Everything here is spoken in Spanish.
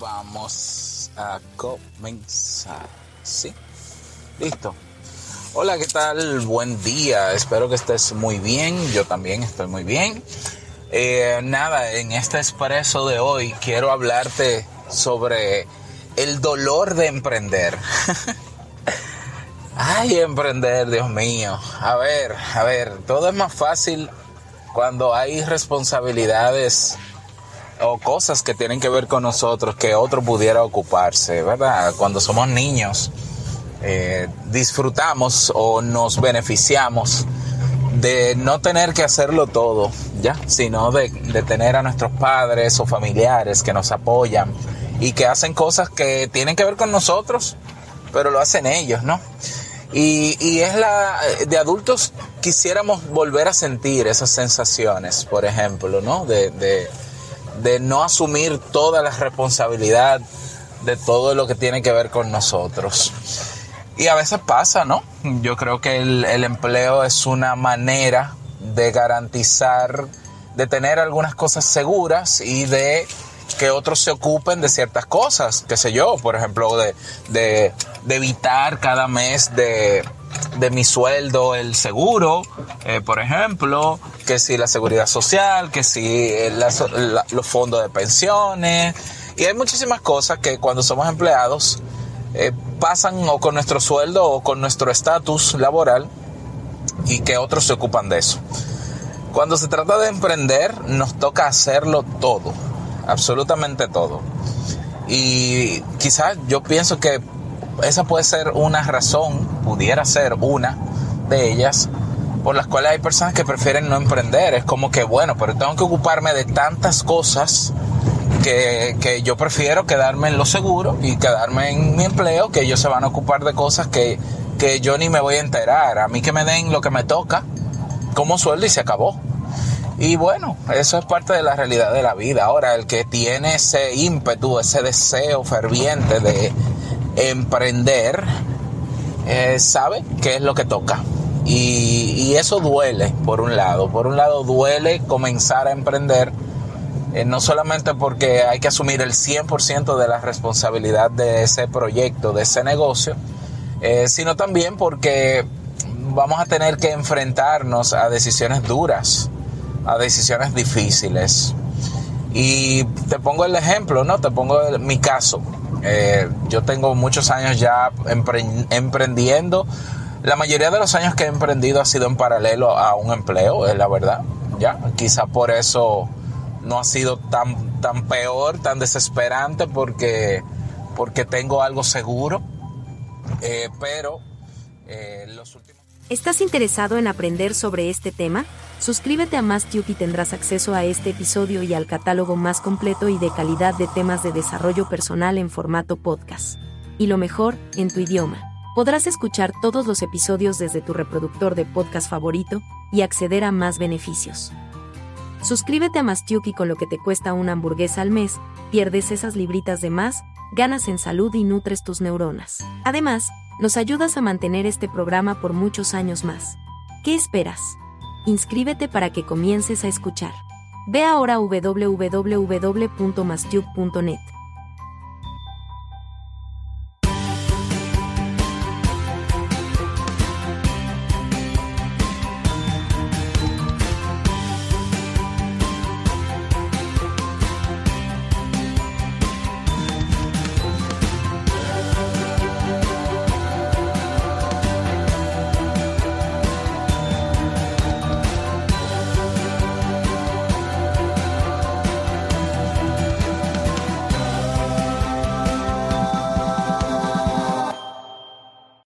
vamos a comenzar. ¿Sí? Listo. Hola, ¿qué tal? Buen día. Espero que estés muy bien. Yo también estoy muy bien. Eh, nada, en este expreso de hoy quiero hablarte sobre el dolor de emprender. Ay, emprender, Dios mío. A ver, a ver, todo es más fácil cuando hay responsabilidades o cosas que tienen que ver con nosotros que otro pudiera ocuparse, ¿verdad? Cuando somos niños, eh, disfrutamos o nos beneficiamos de no tener que hacerlo todo, ¿ya? Sino de, de tener a nuestros padres o familiares que nos apoyan y que hacen cosas que tienen que ver con nosotros, pero lo hacen ellos, ¿no? Y, y, es la, de adultos quisiéramos volver a sentir esas sensaciones, por ejemplo, ¿no? De, de no asumir toda la responsabilidad de todo lo que tiene que ver con nosotros. Y a veces pasa, ¿no? Yo creo que el, el empleo es una manera de garantizar, de tener algunas cosas seguras y de que otros se ocupen de ciertas cosas, qué sé yo, por ejemplo, de, de, de evitar cada mes de, de, mi sueldo el seguro, eh, por ejemplo, que si la seguridad social, que si la, los fondos de pensiones, y hay muchísimas cosas que cuando somos empleados eh, pasan o con nuestro sueldo o con nuestro estatus laboral y que otros se ocupan de eso. Cuando se trata de emprender, nos toca hacerlo todo absolutamente todo. Y quizás yo pienso que esa puede ser una razón, pudiera ser una de ellas, por las cuales hay personas que prefieren no emprender. Es como que, bueno, pero tengo que ocuparme de tantas cosas que, que yo prefiero quedarme en lo seguro y quedarme en mi empleo, que ellos se van a ocupar de cosas que, que yo ni me voy a enterar. A mí que me den lo que me toca como sueldo y se acabó. Y bueno, eso es parte de la realidad de la vida. Ahora, el que tiene ese ímpetu, ese deseo ferviente de emprender, eh, sabe qué es lo que toca. Y, y, eso duele, por un lado. Por un lado, duele comenzar a emprender, eh, no solamente porque hay que asumir el 100% de la responsabilidad de ese proyecto, de ese negocio, eh, sino también porque vamos a tener que enfrentarnos a decisiones duras a decisiones difíciles. Y te pongo el ejemplo, ¿no? Te pongo mi caso. Eh, yo tengo muchos años ya empre emprendiendo. La mayoría de los años que he emprendido ha sido en paralelo a un empleo, es la verdad. Ya, quizá por eso no ha sido tan, tan peor, tan desesperante, porque, porque tengo algo seguro. Eh, pero eh, los últimos. ¿Estás interesado en aprender sobre este tema? Suscríbete a MassTube y tendrás acceso a este episodio y al catálogo más completo y de calidad de temas de desarrollo personal en formato podcast. Y lo mejor, en tu idioma. Podrás escuchar todos los episodios desde tu reproductor de podcast favorito y acceder a más beneficios. Suscríbete a y con lo que te cuesta una hamburguesa al mes, pierdes esas libritas de más, ganas en salud y nutres tus neuronas. Además, nos ayudas a mantener este programa por muchos años más. ¿Qué esperas? Inscríbete para que comiences a escuchar. Ve ahora www.mastube.net.